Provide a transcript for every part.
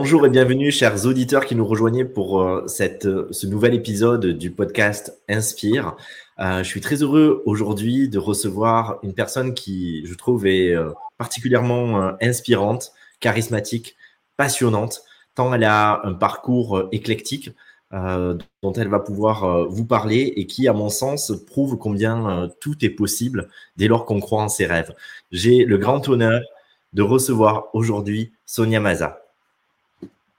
Bonjour et bienvenue, chers auditeurs qui nous rejoignez pour euh, cette, euh, ce nouvel épisode du podcast Inspire. Euh, je suis très heureux aujourd'hui de recevoir une personne qui, je trouve, est particulièrement inspirante, charismatique, passionnante, tant elle a un parcours éclectique dont elle va pouvoir vous parler et qui, à mon sens, prouve combien tout est possible dès lors qu'on croit en ses rêves. J'ai le grand honneur de recevoir aujourd'hui Sonia Maza.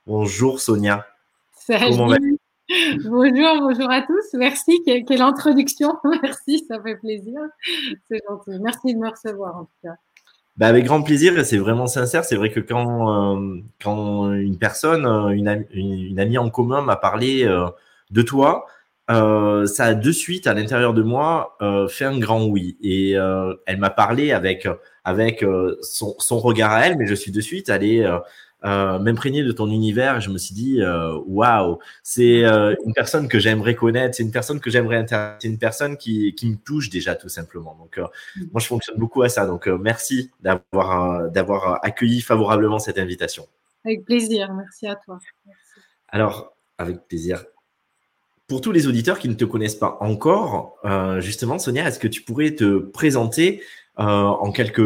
Bonjour Sonia. Salut. bonjour, bonjour à tous. Merci. Quelle, introduction. Merci, ça fait plaisir. C'est gentil. Merci de me recevoir en tout cas. Bah, avec grand plaisir et c'est vraiment sincère. C'est vrai que quand, euh, quand une personne, euh, une, une, amie en commun m'a parlé euh, de toi, ça a de suite à l'intérieur de moi fait un grand oui. Et elle m'a parlé avec, avec son, son, regard à elle, mais je suis de suite allé euh, m'imprégner de ton univers et je me suis dit euh, waouh c'est euh, une personne que j'aimerais connaître c'est une personne que j'aimerais intéresser c'est une personne qui, qui me touche déjà tout simplement. Donc mm. moi je fonctionne beaucoup à ça. Donc merci d'avoir d'avoir accueilli favorablement cette invitation. Avec plaisir. Merci à toi. Alors avec plaisir. Pour tous les auditeurs qui ne te connaissent pas encore justement Sonia est-ce que tu pourrais te présenter en quelques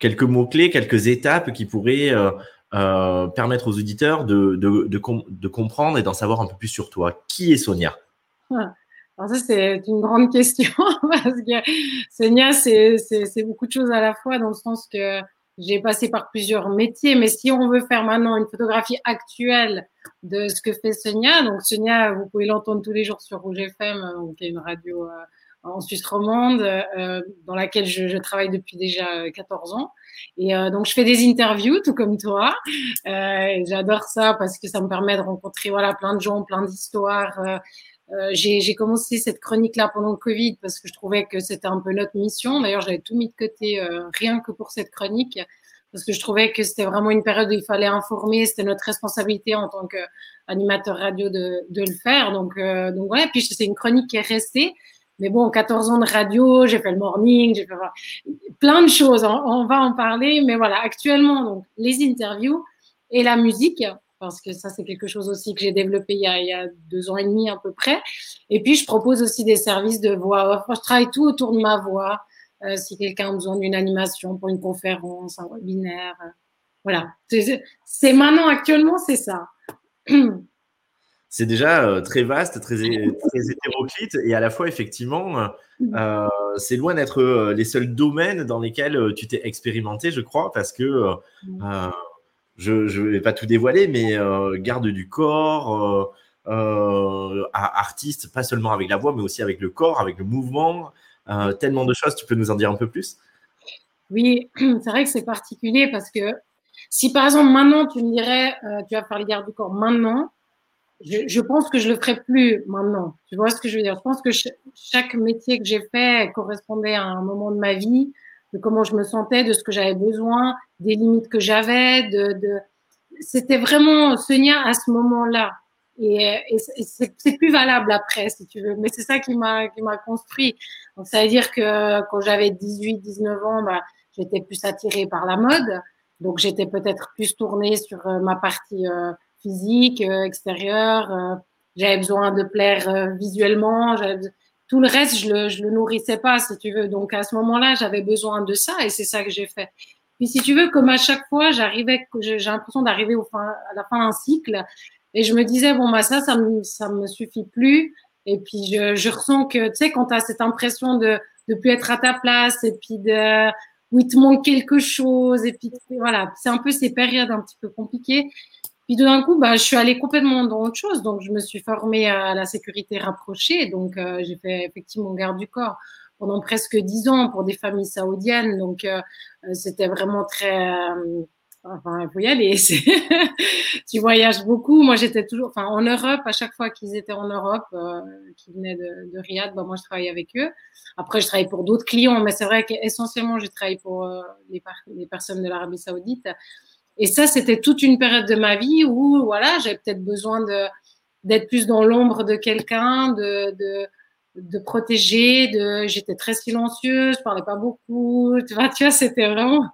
quelques mots clés quelques étapes qui pourraient euh, permettre aux auditeurs de, de, de, comprendre et d'en savoir un peu plus sur toi. Qui est Sonia? Ah, Alors ça, c'est une grande question parce que Sonia, c'est beaucoup de choses à la fois dans le sens que j'ai passé par plusieurs métiers, mais si on veut faire maintenant une photographie actuelle de ce que fait Sonia, donc Sonia, vous pouvez l'entendre tous les jours sur Rouge FM, euh, qui est une radio euh, en Suisse romande, euh, dans laquelle je, je, travaille depuis déjà 14 ans. Et euh, donc, je fais des interviews, tout comme toi. Euh, J'adore ça parce que ça me permet de rencontrer voilà, plein de gens, plein d'histoires. Euh, euh j'ai commencé cette chronique-là pendant le Covid parce que je trouvais que c'était un peu notre mission. D'ailleurs, j'avais tout mis de côté euh, rien que pour cette chronique parce que je trouvais que c'était vraiment une période où il fallait informer. C'était notre responsabilité en tant qu'animateur radio de, de, le faire. Donc, euh, donc voilà. Puis c'est une chronique qui est restée. Mais bon, 14 ans de radio, j'ai fait le morning, j'ai fait plein de choses. On, va en parler. Mais voilà, actuellement, donc, les interviews et la musique, parce que ça, c'est quelque chose aussi que j'ai développé il y, a, il y, a, deux ans et demi à peu près. Et puis, je propose aussi des services de voix off. Je travaille tout autour de ma voix. Euh, si quelqu'un a besoin d'une animation pour une conférence, un webinaire. Euh, voilà. C'est maintenant, actuellement, c'est ça. c'est déjà euh, très vaste, très, très hétéroclite et à la fois, effectivement, mm. euh, c'est loin d'être euh, les seuls domaines dans lesquels tu t'es expérimenté, je crois, parce que mm. je ne vais pas tout dévoiler, mais garde du corps, artiste, pas seulement avec la voix, mais aussi avec le corps, avec le mouvement, tellement de choses. Tu peux nous en dire un peu plus? Oui, c'est vrai que c'est particulier parce que si par exemple maintenant tu me dirais, tu vas faire les gardes du corps maintenant, je, je, pense que je le ferai plus maintenant. Tu vois ce que je veux dire? Je pense que chaque métier que j'ai fait correspondait à un moment de ma vie, de comment je me sentais, de ce que j'avais besoin, des limites que j'avais. De, de... C'était vraiment Sonia à ce moment-là. Et, et c'est plus valable après, si tu veux. Mais c'est ça qui m'a construit. Donc ça veut dire que quand j'avais 18, 19 ans, bah, j'étais plus attirée par la mode. Donc j'étais peut-être plus tournée sur euh, ma partie euh, physique, euh, extérieur. Euh, j'avais besoin de plaire euh, visuellement. Tout le reste, je le, je le nourrissais pas, si tu veux. Donc à ce moment-là, j'avais besoin de ça et c'est ça que j'ai fait. Puis si tu veux, comme à chaque fois, j'arrivais, j'ai l'impression d'arriver à la fin d'un cycle et je me disais bon bah ça, ça me, ça me suffit plus. Et puis je, je ressens que tu sais quand tu as cette impression de de plus être à ta place et puis de où il te manque quelque chose et puis voilà, c'est un peu ces périodes un petit peu compliquées. Puis d'un coup, bah, je suis allée complètement dans autre chose. Donc, je me suis formée à la sécurité rapprochée. Donc, euh, j'ai fait effectivement garde du corps pendant presque dix ans pour des familles saoudiennes. Donc, euh, euh, c'était vraiment très... enfin, il faut y aller. tu voyages beaucoup. Moi, j'étais toujours... Enfin, en Europe, à chaque fois qu'ils étaient en Europe, qu'ils venaient de, de Riyad, bah, moi, je travaillais avec eux. Après, je travaillais pour d'autres clients. Mais c'est vrai qu'essentiellement, j'ai travaillé pour les, les personnes de l'Arabie saoudite. Et ça, c'était toute une période de ma vie où, voilà, j'avais peut-être besoin d'être plus dans l'ombre de quelqu'un, de, de, protéger, de, j'étais très silencieuse, je parlais pas beaucoup, tu vois, c'était vraiment,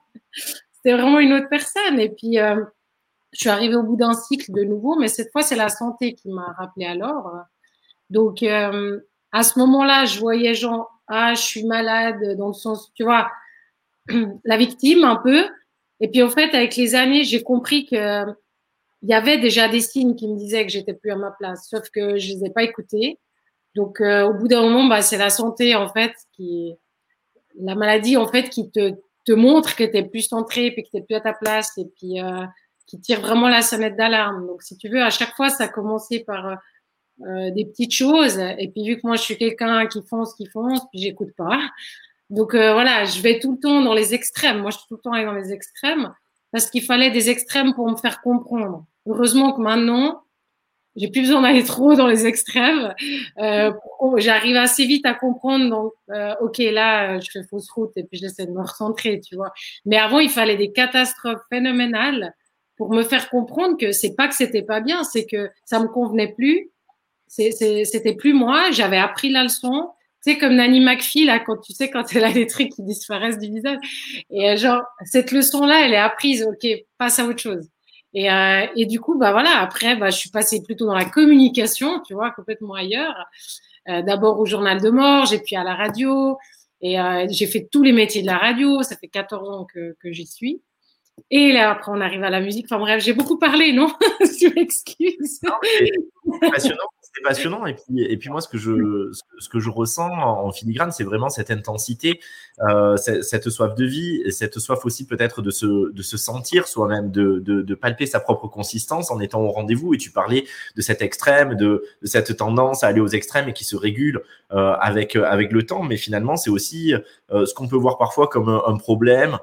c'était vraiment une autre personne. Et puis, euh, je suis arrivée au bout d'un cycle de nouveau, mais cette fois, c'est la santé qui m'a rappelé l'ordre. Donc, euh, à ce moment-là, je voyais genre, ah, je suis malade, dans le sens, tu vois, la victime un peu. Et puis, en fait, avec les années, j'ai compris que il y avait déjà des signes qui me disaient que j'étais plus à ma place, sauf que je les ai pas écoutés. Donc, euh, au bout d'un moment, bah, c'est la santé, en fait, qui, la maladie, en fait, qui te, te montre que tu es plus centré, puis que tu plus à ta place, et puis euh, qui tire vraiment la sonnette d'alarme. Donc, si tu veux, à chaque fois, ça a commencé par euh, euh, des petites choses. Et puis, vu que moi, je suis quelqu'un qui fonce, qui fonce, puis j'écoute pas. Donc, euh, voilà, je vais tout le temps dans les extrêmes. Moi, je suis tout le temps allée dans les extrêmes parce qu'il fallait des extrêmes pour me faire comprendre. Heureusement que maintenant, j'ai plus besoin d'aller trop dans les extrêmes. Euh, J'arrive assez vite à comprendre. Donc, euh, ok, là, je fais fausse route et puis j'essaie de me recentrer, tu vois. Mais avant, il fallait des catastrophes phénoménales pour me faire comprendre que c'est pas que c'était pas bien, c'est que ça me convenait plus. C'était plus moi. J'avais appris la leçon. Comme Nanny McPhee, là, quand tu sais, quand elle a des trucs qui disparaissent du visage. Et euh, genre, cette leçon-là, elle est apprise. Ok, passe à autre chose. Et, euh, et du coup, bah voilà, après, bah, je suis passée plutôt dans la communication, tu vois, complètement ailleurs. Euh, D'abord au journal de mort, j'ai puis à la radio. Et j'ai fait tous les métiers de la radio. Ça fait 14 ans que, que j'y suis. Et là, après, on arrive à la musique. Enfin bref, j'ai beaucoup parlé, non? Tu m'excuses. Passionnant c'est passionnant. Et puis, et puis moi, ce que je, ce que je ressens en filigrane, c'est vraiment cette intensité, euh, cette, soif de vie, et cette soif aussi peut-être de se, de se sentir soi-même, de, de, palper sa propre consistance en étant au rendez-vous. Et tu parlais de cet extrême, de, cette tendance à aller aux extrêmes et qui se régule euh, avec, avec le temps. Mais finalement, c'est aussi euh, ce qu'on peut voir parfois comme un, problème,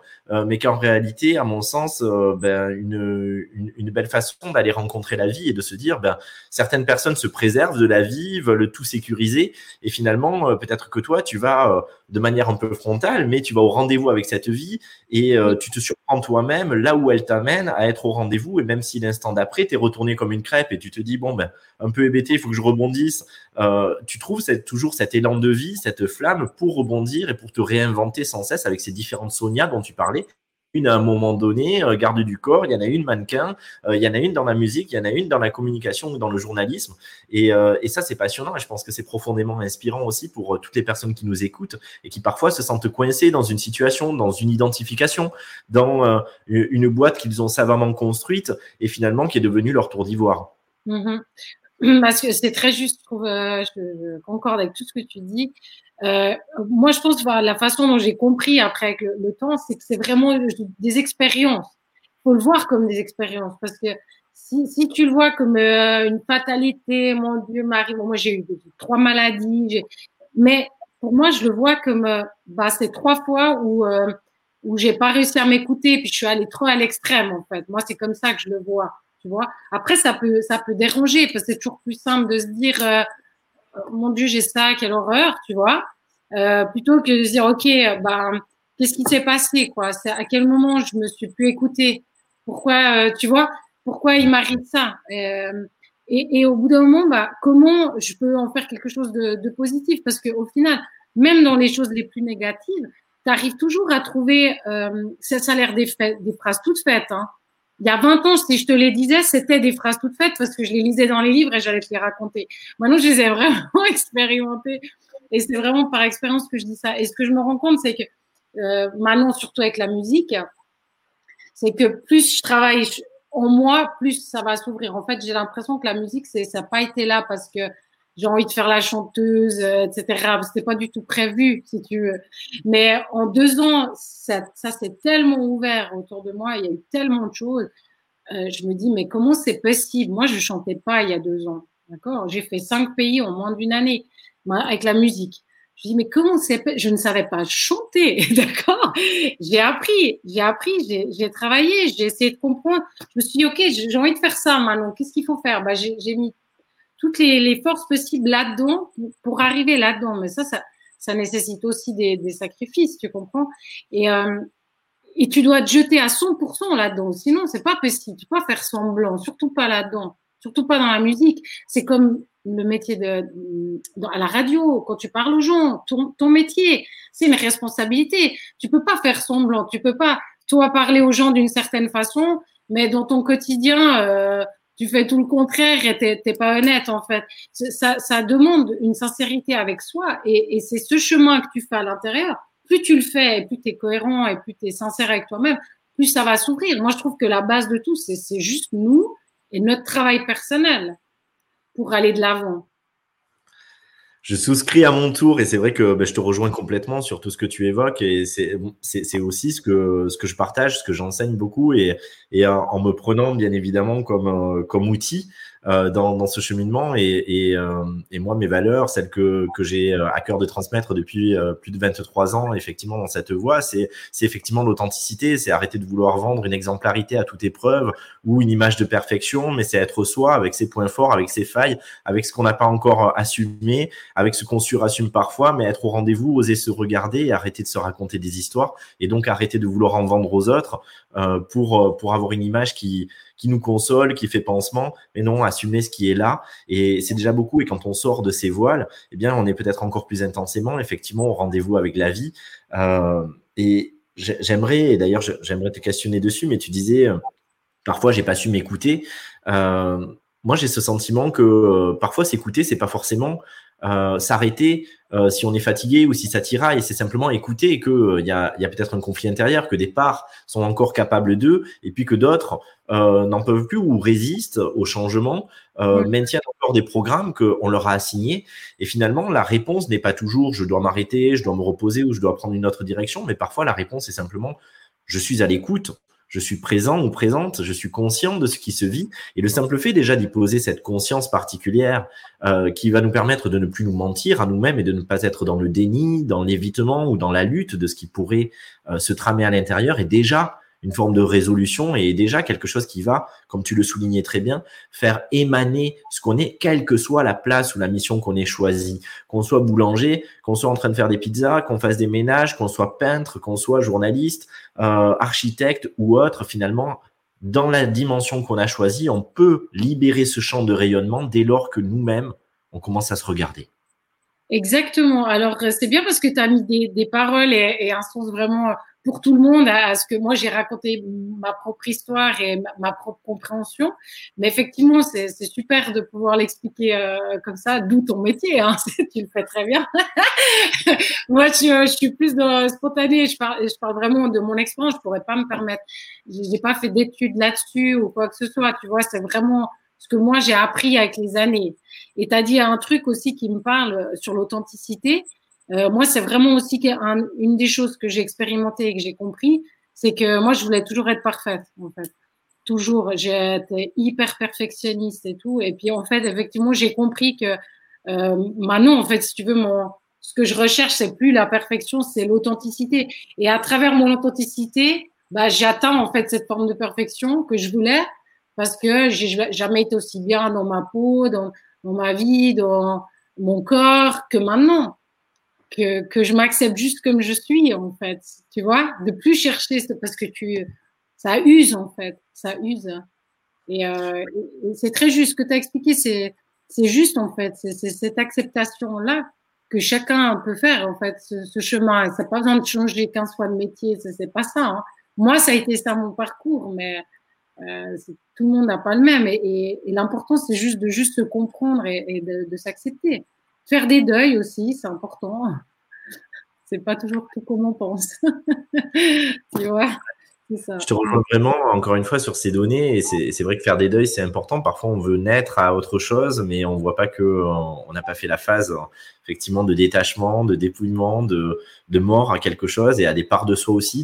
mais qu'en réalité, à mon sens, ben, une, une, une belle façon d'aller rencontrer la vie et de se dire, ben, certaines personnes se préservent de la vie, veulent tout sécuriser. Et finalement, euh, peut-être que toi, tu vas euh, de manière un peu frontale, mais tu vas au rendez-vous avec cette vie et euh, tu te surprends toi-même là où elle t'amène à être au rendez-vous. Et même si l'instant d'après, tu es retourné comme une crêpe et tu te dis, bon, ben, un peu hébété, il faut que je rebondisse, tu trouves cette, toujours cet élan de vie, cette flamme pour rebondir et pour te réinventer sans cesse avec ces différentes Sonia dont tu parlais une à un moment donné, euh, garde du corps, il y en a une mannequin, euh, il y en a une dans la musique, il y en a une dans la communication ou dans le journalisme. Et, euh, ça, c'est passionnant et je pense que c'est profondément inspirant aussi pour toutes les personnes qui nous écoutent et qui parfois se sentent coincées dans une situation, dans une identification, dans une boîte qu'ils ont savamment construite et finalement qui est devenue leur tour d'ivoire. Mm-hmm. Parce que c'est très juste, je, trouve, je, concorde avec tout ce que tu dis. Euh, moi, je pense que la façon dont j'ai compris après le, temps, c'est que c'est vraiment des expériences. Il faut le voir comme des expériences parce que si, tu le vois comme euh, une fatalité, mon Dieu, Marie, moi j'ai eu trois maladies, mais pour moi, je le vois comme euh, bah, c'est trois fois où euh, où j'ai pas réussi à m'écouter, puis je suis allée trop à l'extrême en fait. Moi, c'est comme ça que je le vois, tu vois. Après, ça peut ça peut déranger parce que c'est toujours plus simple de se dire mon Dieu, j'ai ça, quelle horreur, tu vois. Euh, plutôt que de se dire, OK, ben, qu'est-ce qui s'est passé, quoi? C'est à quel moment je me suis plus écoutée? Pourquoi, euh, tu vois, pourquoi il m'arrive ça? Euh, et, et, au bout d'un moment, bah, comment je peux en faire quelque chose de, de positif? Parce que au final, même dans les choses les plus négatives, tu arrives toujours à trouver, euh, ça, ça a l'air des, des phrases toutes faites, hein, il y a 20 ans, si je te les disais, c'était des phrases toutes faites parce que je les lisais dans les livres et j'allais te les raconter. Maintenant, je les ai vraiment expérimentées et c'est vraiment par expérience que je dis ça. Et ce que je me rends compte, c'est que euh, maintenant, surtout avec la musique, c'est que plus je travaille en moi, plus ça va s'ouvrir. En fait, j'ai l'impression que la musique, c'est ça n'a pas été là parce que j'ai envie de faire la chanteuse, euh, etc. C'était pas du tout prévu, si tu veux. Mais en deux ans, ça, ça s'est tellement ouvert autour de moi. Il y a eu tellement de choses. Euh, je me dis, mais comment c'est possible? Moi, je chantais pas il y a deux ans. D'accord? J'ai fait cinq pays en moins d'une année avec la musique. Je dis, mais comment c'est Je ne savais pas chanter, d'accord? J'ai appris, j'ai appris, j'ai travaillé, j'ai essayé de comprendre. Je me suis dit, ok, j'ai envie de faire ça maintenant. Qu'est-ce qu'il faut faire? Bah, J'ai mis toutes les, forces possibles là-dedans pour, arriver là-dedans. Mais ça, ça, ça nécessite aussi des, sacrifices, tu comprends? Et, euh, et tu dois te jeter à 100% là-dedans. Sinon, c'est pas possible. Tu peux pas faire semblant, surtout pas là-dedans, surtout pas dans la musique. C'est comme le métier de, à la radio, quand tu parles aux gens, ton, ton métier, c'est une responsabilité. Tu peux pas faire semblant. Tu peux pas, toi, parler aux gens d'une certaine façon, mais dans ton quotidien, euh, tu fais tout le contraire et t'es, pas honnête en fait. Ça, ça demande une sincérité avec soi et, c'est ce chemin que tu fais à l'intérieur. Plus tu le fais et plus tu es cohérent et plus tu es sincère avec toi-même, plus ça va s'ouvrir. Moi, je trouve que la base de tout, c'est juste nous et notre travail personnel pour aller de l'avant. Je souscris à mon tour et c'est vrai que ben, je te rejoins complètement sur tout ce que tu évoques et c'est aussi ce que ce que je partage, ce que j'enseigne beaucoup et, et en, me prenant bien évidemment comme euh, comme outil. euh, dans, dans, ce cheminement. Et, et, euh, et, moi mes valeurs, celles que, que j'ai euh, à cœur de transmettre depuis plus de 23 ans effectivement dans cette voie, c'est c'est effectivement l'authenticité, c'est arrêter de vouloir vendre une exemplarité à toute épreuve ou une image de perfection, mais c'est être soi avec ses points forts, avec ses failles, avec ce qu'on n'a pas encore assumé, avec ce qu'on surassume parfois, mais être au rendez-vous, oser se regarder et arrêter de se raconter des histoires et donc arrêter de vouloir en vendre aux autres euh, pour pour avoir une image qui qui nous console, qui fait pansement, mais non, assumer ce qui est là. Et c'est déjà beaucoup. Et quand on sort de ces voiles, eh bien, on est peut-être encore plus intensément, effectivement, au rendez-vous avec la vie. Euh, et j'aimerais, et d'ailleurs, j'aimerais te questionner dessus, mais tu disais, euh, parfois, j'ai pas su m'écouter. Euh, moi, j'ai ce sentiment que parfois, s'écouter, c'est pas forcément euh, s'arrêter euh, si on est fatigué ou si ça tiraille, c'est simplement écouter que il euh, y a, y a peut-être un conflit intérieur, que des parts sont encore capables d'eux, et puis que d'autres n'en peuvent plus ou résistent au changement, maintiennent encore des programmes qu'on leur a assignés. Et finalement, la réponse n'est pas toujours je dois m'arrêter, je dois me reposer ou je dois prendre une autre direction, mais parfois la réponse est simplement je suis à l'écoute je suis présent ou présente, je suis conscient de ce qui se vit. Et le simple fait déjà d'y poser cette conscience particulière euh, qui va nous permettre de ne plus nous mentir à nous-mêmes et de ne pas être dans le déni, dans l'évitement ou dans la lutte de ce qui pourrait euh, se tramer à l'intérieur est déjà une forme de résolution et déjà quelque chose qui va, comme tu le soulignais très bien, faire émaner ce qu'on est, quelle que soit la place ou la mission qu'on ait choisie. Qu'on soit boulanger, qu'on soit en train de faire des pizzas, qu'on fasse des ménages, qu'on soit peintre, qu'on soit journaliste, euh, architecte ou autre, finalement, dans la dimension qu'on a choisie, on peut libérer ce champ de rayonnement dès lors que nous-mêmes, on commence à se regarder. Exactement. Alors, c'est bien parce que tu as mis des, paroles et, et, un sens vraiment pour tout le monde à, ce que moi j'ai raconté ma propre histoire et ma, propre compréhension. Mais effectivement, c'est super de pouvoir l'expliquer euh, comme ça, d'où ton métier. Hein, tu le fais très bien. moi, je, je, suis plus dans spontané. Je parle, je parle vraiment de mon expérience. Je pourrais pas me permettre. J'ai pas fait d'études là-dessus ou quoi que ce soit. Tu vois, c'est vraiment ce que moi j'ai appris avec les années. Et tu as dit un truc aussi qui me parle sur l'authenticité. Euh, moi, c'est vraiment aussi une des choses que j'ai expérimenté et que j'ai compris, c'est que moi, je voulais toujours être parfaite, en fait. Toujours, j'étais hyper perfectionniste et tout. Et puis, en fait, effectivement, j'ai compris que euh, maintenant, en fait, si tu veux, ce que je recherche, c'est plus la perfection, c'est l'authenticité. Et à travers mon authenticité, bah, j'atteins en fait cette forme de perfection que je voulais parce que j'ai jamais été aussi bien dans ma peau, dans, ma vie, dans mon corps que maintenant que, que je m'accepte juste comme je suis, en fait. Tu vois, de plus chercher, parce que tu, ça use, en fait. Ça use. Et, euh, c'est très juste. Ce que tu as expliqué, c'est, c'est juste, en fait. C'est, cette acceptation-là que chacun peut faire, en fait, ce, chemin. Ça n'a pas besoin de changer 15 fois de métier. C'est, c'est pas ça. Hein. Moi, ça a été ça mon parcours, mais euh, tout le monde n'a pas le même. Et, l'important, c'est juste de juste se comprendre et, de, s'accepter. Faire des deuils aussi, c'est important. C'est pas toujours tout comme on pense. Je te rejoins vraiment, encore une fois, sur ces données. Et c'est vrai que faire des deuils, c'est important. Parfois, on veut naître à autre chose, mais on voit pas que on n'a pas fait la phase, effectivement, de détachement, de dépouillement, de, de mort à quelque chose et à des parts de soi aussi,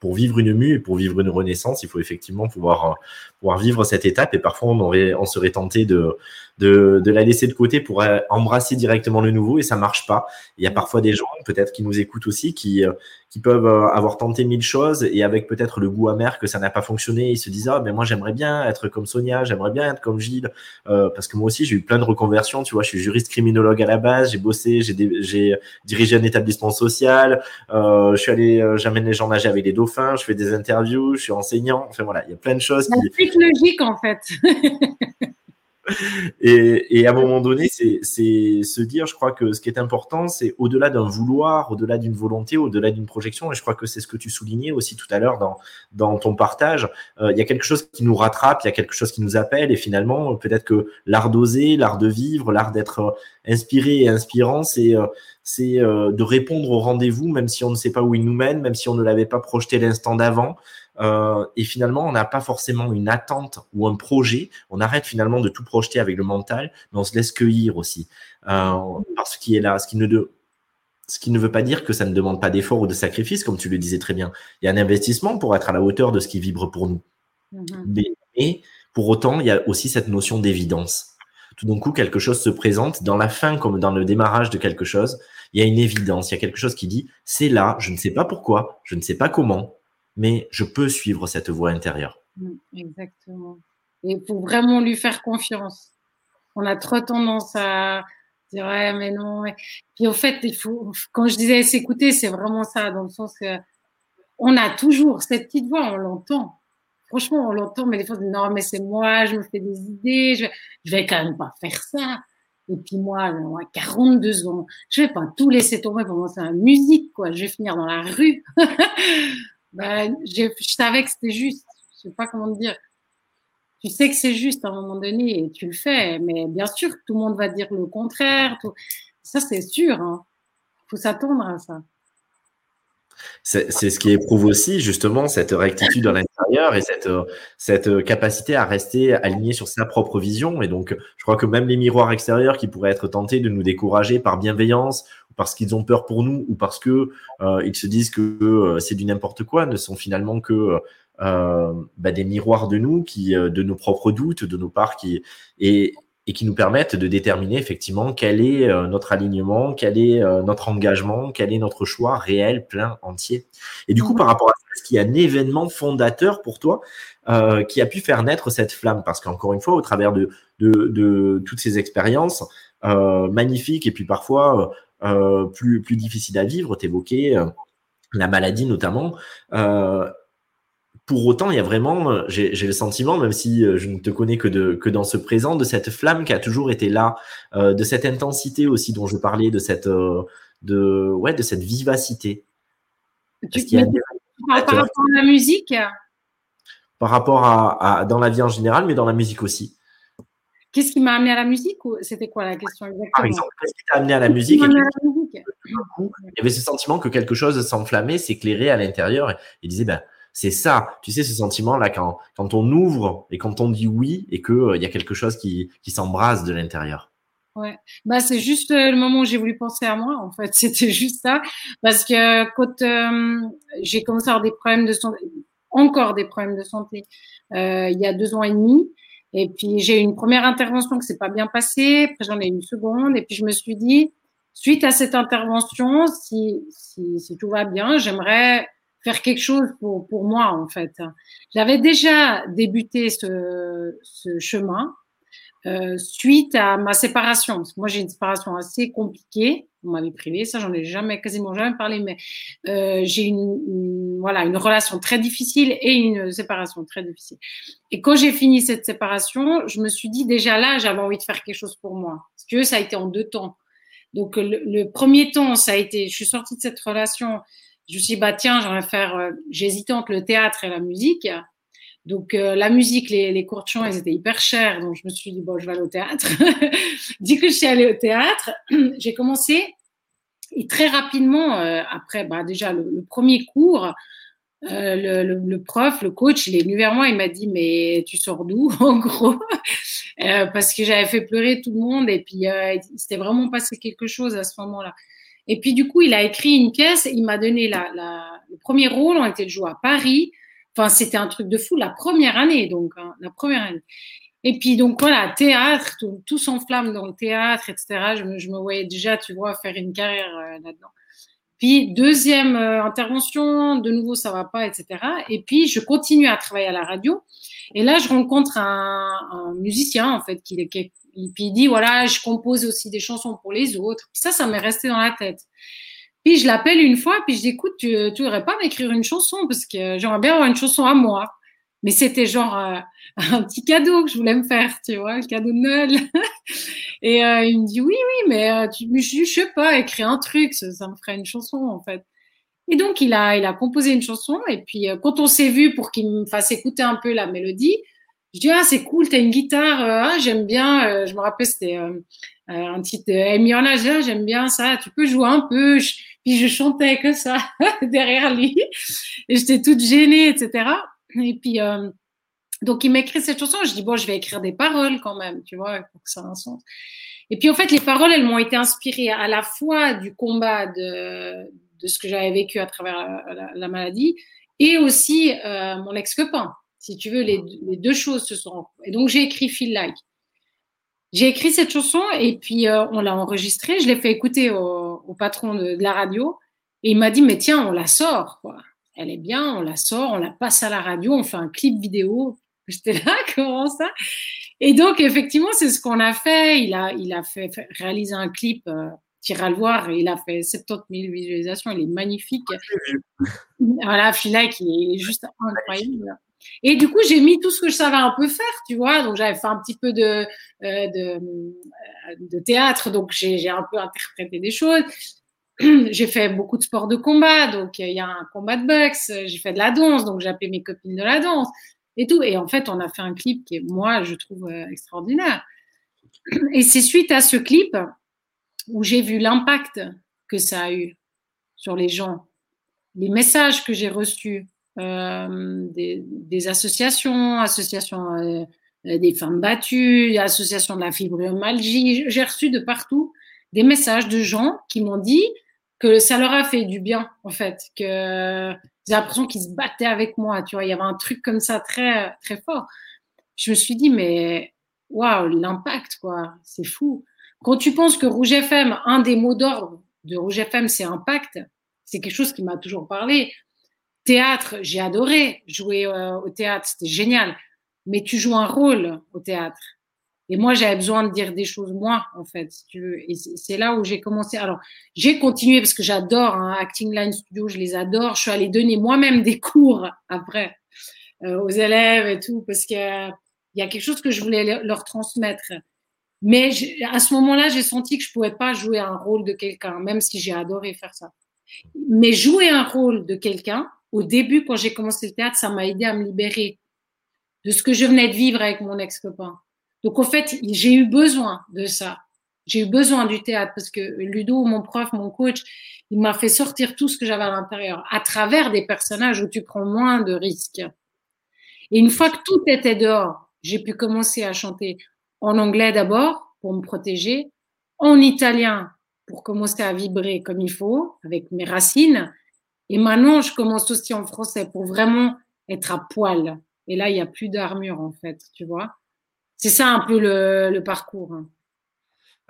pour vivre une mue et pour vivre une renaissance, il faut effectivement pouvoir, pouvoir vivre cette étape. Et parfois, on, aurait, on serait tenté de, de, de la laisser de côté pour embrasser directement le nouveau et ça marche pas. Il y a parfois des gens, peut-être, qui nous écoutent aussi, qui, qui peuvent avoir tenté mille choses et avec peut-être le goût amer que ça n'a pas fonctionné, ils se disent ah ben moi j'aimerais bien être comme Sonia, j'aimerais bien être comme Gilles, euh, parce que moi aussi j'ai eu plein de reconversions, tu vois, je suis juriste criminologue à la base, j'ai bossé, j'ai dirigé un établissement social, euh, je suis allé, euh, j'amène les gens nager avec les dauphins, je fais des interviews, je suis enseignant, enfin voilà, il y a plein de choses. C'est logique en fait. et, à un moment donné, c'est se dire, je crois que ce qui est important, c'est au-delà d'un vouloir, au-delà d'une volonté, au-delà d'une projection, et je crois que c'est ce que tu soulignais aussi tout à l'heure dans, ton partage, euh, il y a quelque chose qui nous rattrape, il y a quelque chose qui nous appelle, et finalement, peut-être que l'art d'oser, l'art de vivre, l'art d'être euh, inspiré et inspirant, c'est euh, c'est de répondre au rendez-vous, même si on ne sait pas où il nous mène, même si on ne l'avait pas projeté l'instant d'avant. Euh, et finalement, on n'a pas forcément une attente ou un projet. On arrête finalement de tout projeter avec le mental, mais on se laisse cueillir aussi euh, par ce qui est là, ce qui ne de, ce qui ne veut pas dire que ça ne demande pas d'effort ou de sacrifice, comme tu le disais très bien. Il y a un investissement pour être à la hauteur de ce qui vibre pour nous. Mm-hmm. Mais, pour autant, il y a aussi cette notion d'évidence. Tout d'un coup, quelque chose se présente dans la fin comme dans le démarrage de quelque chose. Il y a une évidence, il y a quelque chose qui dit c'est là, je ne sais pas pourquoi, je ne sais pas comment, mais je peux suivre cette voie intérieure. Mm, exactement. Et il faut vraiment lui faire confiance. On a trop tendance à dire ouais, mais non. Puis au fait, il faut, quand je disais s'écouter, c'est vraiment ça, dans le sens que on a toujours cette petite voix, on l'entend. Franchement, on l'entend, mais des fois, non, mais c'est moi, je me fais des idées, je, je vais quand même pas faire ça. Et puis moi, à 42 ans, je vais pas tout laisser tomber pour commencer la musique. Je vais finir dans la rue. ben, je savais que c'était juste. Je sais pas comment te dire. Tu sais que c'est juste à un moment donné et tu le fais, mais bien sûr, tout le monde va dire le contraire. Ça, c'est sûr. Il hein. faut s'attendre à ça. C'est ce qui éprouve aussi justement cette rectitude à l'intérieur et cette, cette capacité à rester aligné sur sa propre vision. Et donc, je crois que même les miroirs extérieurs qui pourraient être tentés de nous décourager par bienveillance parce qu'ils ont peur pour nous ou parce que euh, ils se disent que euh, c'est du n'importe quoi, ne sont finalement que euh, bah, des miroirs de nous, qui, de nos propres doutes, de nos parts qui et et qui nous permettent de déterminer effectivement quel est euh, notre alignement, quel est euh, notre engagement, quel est notre choix réel, plein, entier. Et du coup, par rapport à ça, est-ce qu'il y a un événement fondateur pour toi euh, qui a pu faire naître cette flamme? Parce qu'encore une fois, au travers de, de, de toutes ces expériences euh, magnifiques et puis parfois euh, plus, plus difficiles à vivre, t'évoquais la maladie notamment, pour autant, il y a vraiment, euh, j'ai le sentiment, même si euh, je ne te connais que, de, que dans ce présent, de cette flamme qui a toujours été là, euh, de cette intensité aussi dont je parlais, de cette, de, ouais, de cette vivacité. Tu, par, rapport à la musique? Par rapport à, dans la vie en général, mais dans la musique aussi. Qu'est-ce qui m'a amené à la musique ou c'était quoi la question exactement? Par exemple, qu'est-ce qui t'a amené à la musique, Il y avait ce sentiment que quelque chose s'enflammait, s'éclairait à l'intérieur. Et, disait, ben, c'est ça, tu sais, ce sentiment-là quand, quand on ouvre et quand on dit oui et qu'il euh, il y a quelque chose qui, qui s'embrase de l'intérieur. Ouais, bah c'est juste euh, le moment où j'ai voulu penser à moi en fait, c'était juste ça, parce que quand euh, j'ai commencé à avoir des problèmes de santé, encore des problèmes de santé, il y a deux ans et demi, et puis j'ai eu une première intervention qui s'est pas bien passée, après j'en ai une seconde, et puis je me suis dit, suite à cette intervention, si, si, si tout va bien, j'aimerais faire quelque chose pour, pour moi, en fait. J'avais déjà débuté ce, ce chemin euh, suite à ma séparation. Moi, j'ai une séparation assez compliquée. On m'avait privé, ça, j'en ai jamais, quasiment jamais parlé, mais euh, j'ai une, voilà, une relation très difficile et une séparation très difficile. Et quand j'ai fini cette séparation, je me suis dit déjà là, j'avais envie de faire quelque chose pour moi. Parce que ça a été en deux temps. Donc, le, premier temps, ça a été, je suis sortie de cette relation je me suis dit, bah tiens, j'aimerais faire, euh, j'hésitais entre le théâtre et la musique. Donc euh, la musique, les, les cours de chant, ils étaient hyper chers, donc je me suis dit, bon, je vais aller au théâtre. Dès que je suis allée au théâtre, j'ai commencé, et très rapidement, euh, après, bah, déjà le, premier cours, le, le, le, prof, le coach, il est venu vers moi, il m'a dit, mais tu sors d'où, en gros? Parce que j'avais fait pleurer tout le monde, et puis il s'était vraiment passé quelque chose à ce moment-là. Et puis, du coup, il a écrit une pièce, il m'a donné la, le premier rôle, on était joué à Paris. Enfin, c'était un truc de fou, la première année, donc, hein, la première année. Et puis, donc, voilà, théâtre, tout, s'enflamme dans le théâtre, etc. Je me, je me, voyais déjà, tu vois, faire une carrière euh, là-dedans. Puis, deuxième euh, intervention, de nouveau, ça va pas, etc. Et puis, je continue à travailler à la radio. Et là, je rencontre un, un musicien, en fait, qui, qui, puis il dit, voilà, je compose aussi des chansons pour les autres. Puis ça, ça m'est resté dans la tête. Puis je l'appelle une fois, puis je dis, écoute, tu, tu pas m'écrire une chanson? Parce que j'aimerais bien avoir une chanson à moi. Mais c'était genre euh, un petit cadeau que je voulais me faire, tu vois, le cadeau de Noël. et euh, il me dit oui, oui, mais euh, tu, je, je sais pas, écrire un truc, ça, me ferait une chanson en fait. Et donc il a, il a composé une chanson. Et puis quand on s'est vu pour qu'il me fasse écouter un peu la mélodie, je dis ah c'est cool, t'as une guitare, ah j'aime bien. je me rappelle c'était un titre Amy ah, j'aime bien ça. Tu peux jouer un peu. puis je chantais que ça derrière lui et j'étais toute gênée, etc. Et puis, euh, donc, il m'écrit cette chanson. Je dis, bon, je vais écrire des paroles quand même, tu vois, pour que ça ait un sens. Et puis, en fait, les paroles, elles m'ont été inspirées à la fois du combat de, de ce que j'avais vécu à travers la, maladie et aussi euh, mon ex-copain. Si tu veux, les, les, deux choses se sont. Et donc, j'ai écrit Feel Like. J'ai écrit cette chanson et puis euh, on l'a enregistrée. Je l'ai fait écouter au, au patron de, de, la radio et il m'a dit, mais tiens, on la sort, quoi elle est bien, on la sort, on la passe à la radio, on fait un clip vidéo. J'étais là, comment ça? Et donc, effectivement, c'est ce qu'on a fait. Il a, il a fait, réaliser un clip, euh, tu iras le voir, il a fait 70 000 visualisations, il est magnifique. voilà, Fila qui est juste incroyable. Et du coup, j'ai mis tout ce que je savais un peu faire, tu vois. Donc, j'avais fait un petit peu de, euh, de, euh, de, théâtre, donc j'ai un peu interprété des choses. j'ai fait beaucoup de sports de combat, donc il y a un combat de boxe, j'ai fait de la danse, donc j'ai appelé mes copines de la danse et tout. Et en fait, on a fait un clip qui moi, je trouve euh, extraordinaire. Et c'est suite à ce clip où j'ai vu l'impact que ça a eu sur les gens, les messages que j'ai reçus euh, des, des, associations, associations euh, des femmes battues, associations de la fibromyalgie. J'ai reçu de partout des messages de gens qui m'ont dit que ça leur a fait du bien, en fait, que j'ai l'impression qu'ils se battaient avec moi, tu vois, il y avait un truc comme ça très, très fort. Je me suis dit, mais waouh, l'impact, quoi, c'est fou. Quand tu penses que Rouge FM, un des mots d'ordre de Rouge FM, c'est impact, c'est quelque chose qui m'a toujours parlé. Théâtre, j'ai adoré jouer euh, au théâtre, c'était génial. Mais tu joues un rôle au théâtre. Et moi, j'avais besoin de dire des choses moi, en fait, si tu veux. Et c'est là où j'ai commencé. Alors, j'ai continué parce que j'adore hein, Acting Line Studio, je les adore. Je suis allée donner moi-même des cours après euh, aux élèves et tout parce que il y a quelque chose que je voulais leur transmettre. Mais à ce moment-là, j'ai senti que je pouvais pas jouer un rôle de quelqu'un, même si j'ai adoré faire ça. Mais jouer un rôle de quelqu'un, au début, quand j'ai commencé le théâtre, ça m'a aidé à me libérer de ce que je venais de vivre avec mon ex-copain. Donc, en fait, j'ai eu besoin de ça. J'ai eu besoin du théâtre parce que Ludo, mon prof, mon coach, il m'a fait sortir tout ce que j'avais à l'intérieur à travers des personnages où tu prends moins de risques. Et une fois que tout était dehors, j'ai pu commencer à chanter en anglais d'abord pour me protéger, en italien pour commencer à vibrer comme il faut avec mes racines. Et maintenant, je commence aussi en français pour vraiment être à poil. Et là, il n'y a plus d'armure en fait, tu vois. C'est ça un peu le, parcours. Hein.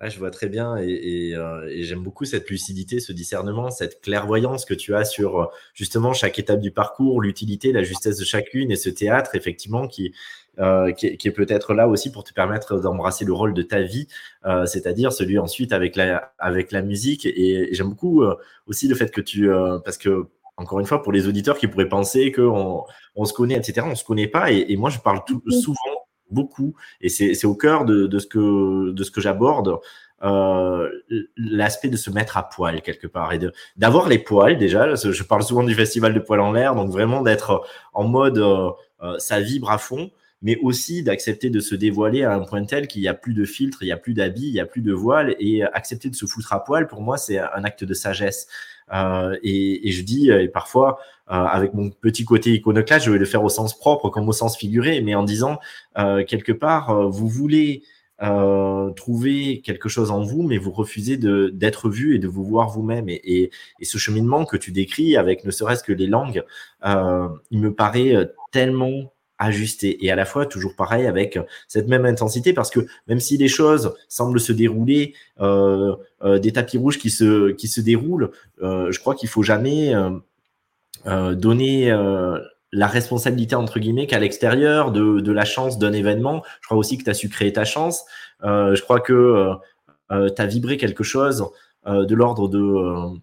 je vois très bien euh, et, j'aime beaucoup cette lucidité, ce discernement, cette clairvoyance que tu as sur euh, justement chaque étape du parcours, l'utilité, la justesse de chacune et ce théâtre effectivement qui, euh, qui, est peut-être là aussi pour te permettre d'embrasser le rôle de ta vie, c'est-à-dire celui ensuite avec la, avec la musique. Et, j'aime beaucoup aussi le fait que tu, parce que encore une fois, pour les auditeurs qui pourraient penser qu'on on se connaît, etc., on se connaît pas. Et, moi, je parle tout, souvent beaucoup, et c'est au cœur de, de, ce que, de ce que j'aborde, euh, l'aspect de se mettre à poil quelque part et d'avoir les poils déjà. Je parle souvent du festival de poils en l'air, donc vraiment d'être en mode euh, euh, ça vibre à fond, mais aussi d'accepter de se dévoiler à un point tel qu'il n'y a plus de filtre, il n'y a plus d'habits, il n'y a plus de voile, et accepter de se foutre à poil, pour moi, c'est un acte de sagesse. Euh, et, et, je dis, et parfois, euh, avec mon petit côté iconoclaste, je vais le faire au sens propre comme au sens figuré, mais en disant euh, quelque part, euh, vous voulez trouver quelque chose en vous, mais vous refusez d'être vu et de vous voir vous-même. Et, et, et, ce cheminement que tu décris avec ne serait-ce que les langues, il me paraît tellement ajusté et à la fois toujours pareil avec cette même intensité parce que même si les choses semblent se dérouler euh, des tapis rouges qui se qui se déroulent euh, je crois qu'il faut jamais euh, donner euh, la responsabilité entre guillemets qu'à l'extérieur de, de, la chance d'un événement. Je crois aussi que tu as su créer ta chance. Euh, je crois que tu as vibré quelque chose de l'ordre de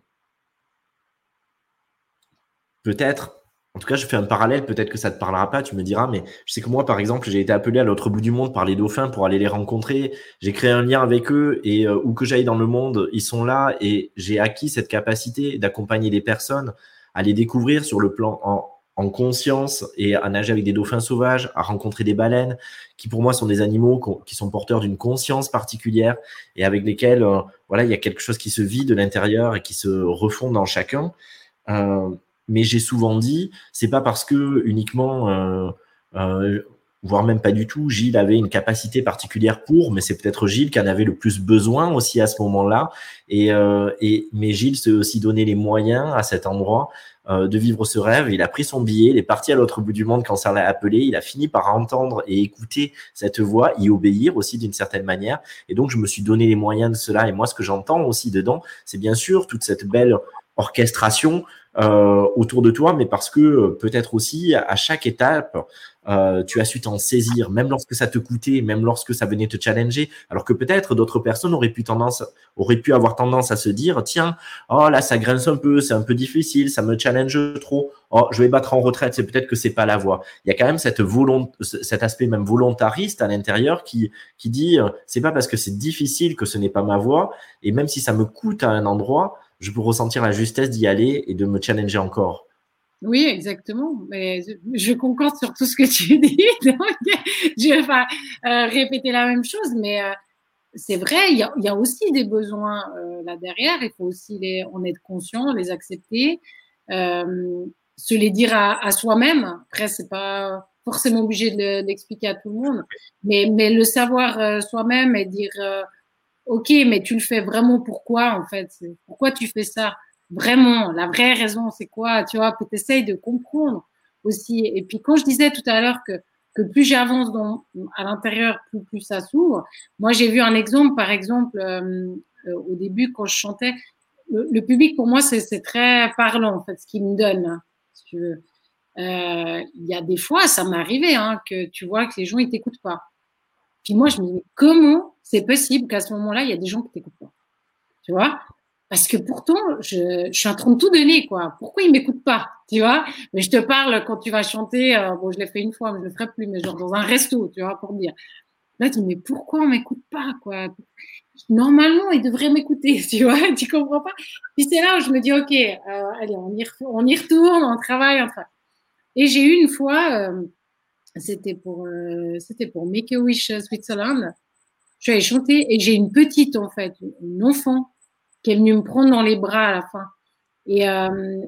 peut-être en tout cas, je fais un parallèle, peut-être que ça te parlera pas, tu me diras, mais je sais que moi, par exemple, j'ai été appelé à l'autre bout du monde par les dauphins pour aller les rencontrer. J'ai créé un lien avec eux et euh, où que j'aille dans le monde, ils sont là et j'ai acquis cette capacité d'accompagner les personnes à les découvrir sur le plan en, en, conscience et à nager avec des dauphins sauvages, à rencontrer des baleines, qui pour moi sont des animaux qui sont porteurs d'une conscience particulière et avec lesquels, euh, voilà, il y a quelque chose qui se vit de l'intérieur et qui se refond dans chacun. Euh, mais j'ai souvent dit, c'est pas parce que uniquement, euh, euh, voire même pas du tout, Gilles avait une capacité particulière pour, mais c'est peut-être Gilles qui en avait le plus besoin aussi à ce moment-là. Et, euh, mais Gilles s'est aussi donné les moyens à cet endroit de vivre ce rêve. Il a pris son billet, il est parti à l'autre bout du monde quand ça l'a appelé. Il a fini par entendre et écouter cette voix, y obéir aussi d'une certaine manière. Et donc je me suis donné les moyens de cela. Et moi, ce que j'entends aussi dedans, c'est bien sûr toute cette belle orchestration euh, autour de toi, mais parce que euh, peut-être aussi à chaque étape, euh, tu as su t'en saisir, même lorsque ça te coûtait, même lorsque ça venait te challenger, alors que peut-être d'autres personnes auraient pu tendance, auraient pu avoir tendance à se dire, tiens, oh là ça grince un peu, c'est un peu difficile, ça me challenge trop, oh je vais battre en retraite, c'est peut-être que c'est pas la voie. Il y a quand même cette volonté, cet aspect même volontariste à l'intérieur qui qui dit, c'est pas parce que c'est difficile que ce n'est pas ma voie, et même si ça me coûte à un endroit, je peux ressentir la justesse d'y aller et de me challenger encore. Oui, exactement. Mais je concorde sur tout ce que tu dis. je vais pas euh, répéter la même chose, mais euh, c'est vrai, il y, a, aussi des besoins euh, là derrière. Il faut aussi les, en être conscient, les accepter, se les dire à, soi-même. Après, c'est pas forcément obligé de l'expliquer à tout le monde, mais le savoir soi-même et dire ok, mais tu le fais vraiment pourquoi en fait? Pourquoi tu fais ça? Vraiment, la vraie raison, c'est quoi? Tu vois, que tu essayes de comprendre aussi. Et puis quand je disais tout à l'heure que, que plus j'avance à l'intérieur, plus, plus ça s'ouvre. Moi, j'ai vu un exemple, par exemple, euh, euh, au début, quand je chantais, le, public, pour moi, c'est très parlant, en fait, ce qu'il me donne, hein, si. Euh, il y a des fois, ça m'est arrivé, hein, que tu vois que les gens, ils t'écoutent pas. Puis moi, je me dis, comment c'est possible qu'à ce moment-là, il y a des gens qui t'écoutent pas? Tu vois? Parce que pourtant, je, je, suis en train de tout donner, quoi. Pourquoi ils m'écoutent pas? Tu vois? Mais je te parle quand tu vas chanter. Euh, bon, je l'ai fait une fois, mais je le ferai plus. Mais genre dans un resto, tu vois, pour dire. Là, tu dis, mais pourquoi on m'écoute pas, quoi? Normalement, ils devraient m'écouter, tu vois? Tu comprends pas? Puis c'est là où je me dis, ok, euh, allez, on y, on y retourne, on travaille, on travaille. Et j'ai eu une fois, euh, c'était pour, euh, c'était pour Make a Wish Switzerland je suis allée chanter et j'ai une petite, en fait, une enfant qui est venue me prendre dans les bras à la fin. Et, euh,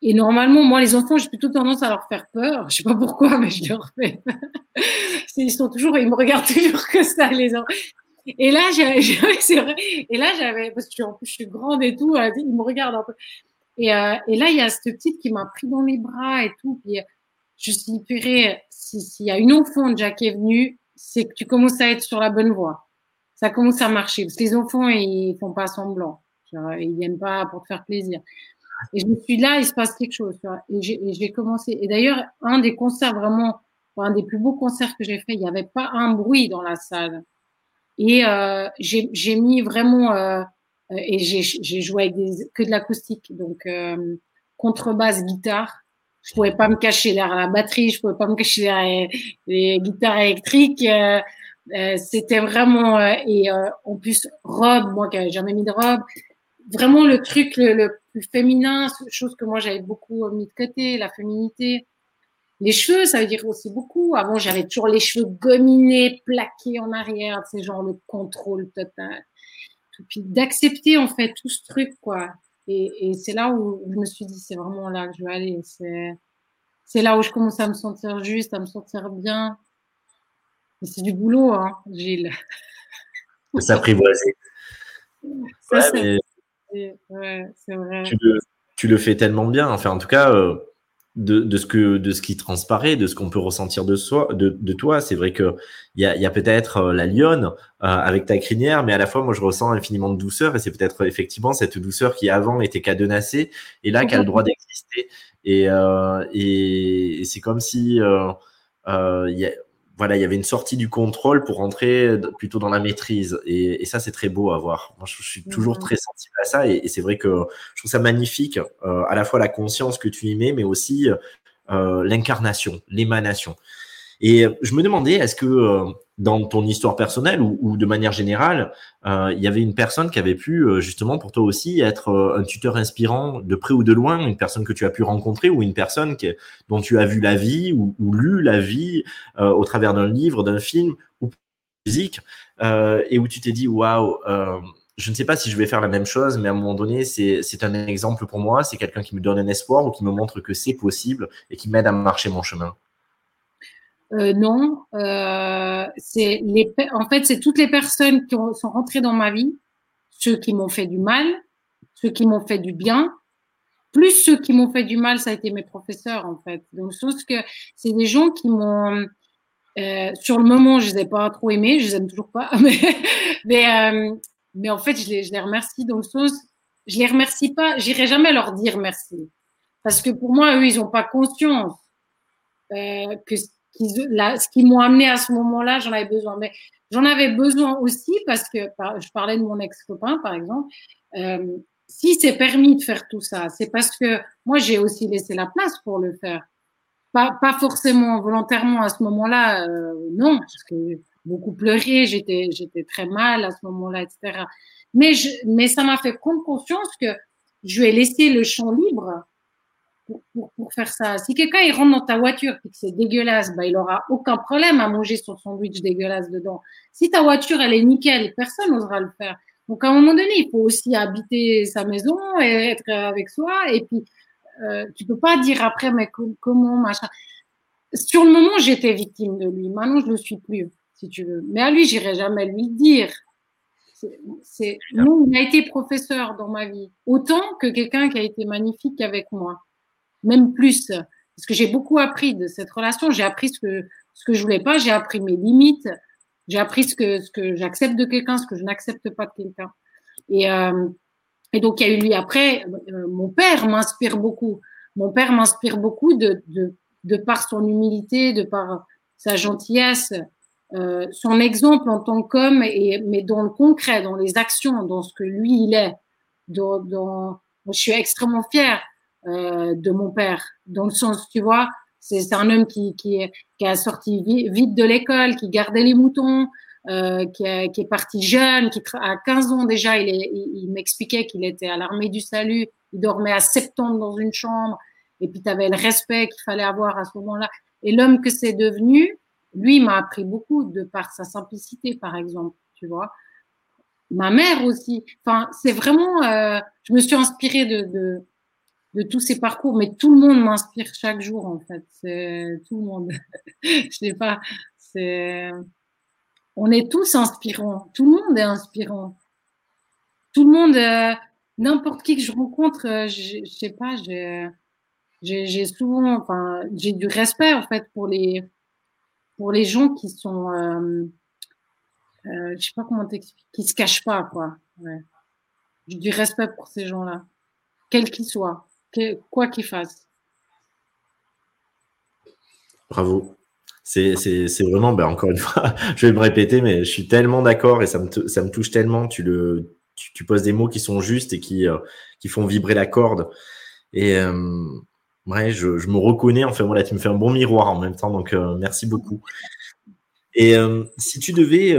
et normalement, moi, les enfants, j'ai plutôt tendance à leur faire peur. Je sais pas pourquoi, mais je leur fais. ils sont toujours, ils me regardent toujours que ça, les enfants. Et là, c'est vrai. Et là, j'avais, parce que en plus, je suis grande et tout, ils me regardent un peu. Et, euh, et là, il y a cette petite qui m'a pris dans les bras et tout. Je suis dit, s'il y a une enfant déjà qui est venue, c'est que tu commences à être sur la bonne voie ça commence à marcher. Parce que les enfants, ils font pas semblant. Ils viennent pas pour te faire plaisir. Et je me suis là, il se passe quelque chose. Et j'ai commencé. Et d'ailleurs, un des concerts vraiment, un des plus beaux concerts que j'ai fait, il n'y avait pas un bruit dans la salle. Et euh, j'ai mis vraiment, euh, et j'ai joué avec des, que de l'acoustique, donc euh, contrebasse, guitare. Je pouvais pas me cacher derrière la batterie, je pouvais pas me cacher derrière les, guitares électriques. Euh, euh, c'était vraiment euh, et euh, en plus robe, moi qui n'avais jamais mis de robe, vraiment le truc le, plus féminin, chose que moi j'avais beaucoup mis de côté, la féminité. Les cheveux, ça veut dire aussi beaucoup. Avant, j'avais toujours les cheveux gominés, plaqués en arrière, c'est genre le contrôle total. Et puis d'accepter en fait tout ce truc quoi. Et, et c'est là où je me suis dit c'est vraiment là que je vais aller. C'est c'est là où je commence à me sentir juste, à me sentir bien. C'est du boulot, hein, Gilles. S'apprivoiser. Ouais. Tu le, fais tellement bien. Enfin, en tout cas, euh, de, ce que, de ce qui transparaît, de ce qu'on peut ressentir de, soi, de, toi, c'est vrai qu'il y a, y a peut-être euh, la lionne euh, avec ta crinière, mais à la fois, moi, je ressens infiniment de douceur et c'est peut-être effectivement cette douceur qui avant était cadenassée et là qui a le droit d'exister. Et, et, c'est comme si il y a voilà, il y avait une sortie du contrôle pour rentrer plutôt dans la maîtrise. Et, ça, c'est très beau à voir. Moi, je, suis toujours très sensible à ça. Et, c'est vrai que je trouve ça magnifique, euh, à la fois la conscience que tu y mets, mais aussi l'incarnation, l'émanation. Et je me demandais, est-ce que dans ton histoire personnelle ou, de manière générale, il y avait une personne qui avait pu justement pour toi aussi être un tuteur inspirant de près ou de loin, une personne que tu as pu rencontrer ou une personne dont tu as vu la vie ou, ou lu la vie au travers d'un livre, d'un film ou musique, et où tu t'es dit waouh je ne sais pas si je vais faire la même chose, mais à un moment donné, c'est un exemple pour moi. C'est quelqu'un qui me donne un espoir ou qui me montre que c'est possible et qui m'aide à marcher mon chemin. Euh, non, euh, c'est les, en fait, c'est toutes les personnes qui sont rentrées dans ma vie, ceux qui m'ont fait du mal, ceux qui m'ont fait du bien, plus ceux qui m'ont fait du mal, ça a été mes professeurs en fait. Donc, chose que c'est des gens qui m'ont, euh, sur le moment, je les ai pas trop aimés, je les aime toujours pas, mais, mais euh, mais en fait, je les, je les remercie dans le sens, je les remercie pas, j'irai jamais leur dire merci. Parce que pour moi, eux, ils n'ont pas conscience euh, que ce qu'ils m'ont amené à ce moment-là, j'en avais besoin. Mais j'en avais besoin aussi parce que je parlais de mon ex-copain, par exemple. Euh, si c'est permis de faire tout ça, c'est parce que moi, j'ai aussi laissé la place pour le faire. Pas, pas forcément volontairement à ce moment-là, euh, non, parce que beaucoup pleuré, j'étais, j'étais très mal à ce moment-là, etc. Mais, je, mais ça m'a fait prendre conscience que je vais laisser le champ libre pour, pour, pour faire ça. Si quelqu'un il rentre dans ta voiture et que c'est dégueulasse, bah, il aura aucun problème à manger son sandwich dégueulasse dedans. Si ta voiture elle est nickel, personne n'osera le faire. Donc à un moment donné, il faut aussi habiter sa maison et être avec soi. Et puis euh, tu peux pas dire après mais comment machin. Sur le moment, j'étais victime de lui. Maintenant, je le suis plus si tu veux. Mais à lui, j'irai jamais lui dire. C'est, nous, il a été professeur dans ma vie, autant que quelqu'un qui a été magnifique avec moi, même plus, parce que j'ai beaucoup appris de cette relation. J'ai appris ce que ce que je voulais pas, j'ai appris mes limites, j'ai appris ce que ce que j'accepte de quelqu'un, ce que je n'accepte pas de quelqu'un. Et euh, et donc il y a eu lui après. Euh, mon père m'inspire beaucoup. Mon père m'inspire beaucoup de, de de par son humilité, de par sa gentillesse, euh, son exemple en tant qu'homme, mais dans le concret, dans les actions, dans ce que lui il est. Dans, dans je suis extrêmement fière euh, de mon père, dans le sens, tu vois, c'est un homme qui, qui, qui a sorti vite de l'école, qui gardait les moutons, euh, qui, qui, est parti jeune, qui à 15 ans déjà, il, il, m'expliquait qu'il était à l'armée du salut, il dormait à septembre dans une chambre, et puis tu avais le respect qu'il fallait avoir à ce moment-là. Et l'homme que c'est devenu, lui m'a appris beaucoup de par sa simplicité, par exemple, tu vois. Ma mère aussi. Enfin, c'est vraiment. Euh, je me suis inspirée de, de, de tous ces parcours, mais tout le monde m'inspire chaque jour, en fait. Tout le monde. je sais pas. On est tous inspirants. Tout le monde est inspirant. Tout le monde. Euh, n'importe qui que je rencontre, euh, je, je sais pas. J'ai. Souvent. Enfin, j'ai du respect en fait pour les pour les gens qui sont, euh, euh, je sais pas comment t'expliquer, qui se cachent pas, quoi. J'ai du respect pour ces gens-là, quels qu'ils quoi qu'ils fassent. Bravo. C'est vraiment, ben encore une fois, je vais me répéter, mais je suis tellement d'accord et ça me, ça me touche tellement. Tu, le, tu, poses des mots qui sont justes et qui, euh, qui font vibrer la corde. Et, euh, Ouais, je, je, me reconnais. Enfin, voilà, tu me fais un bon miroir en même temps. Donc, euh, merci beaucoup. Et euh, si tu devais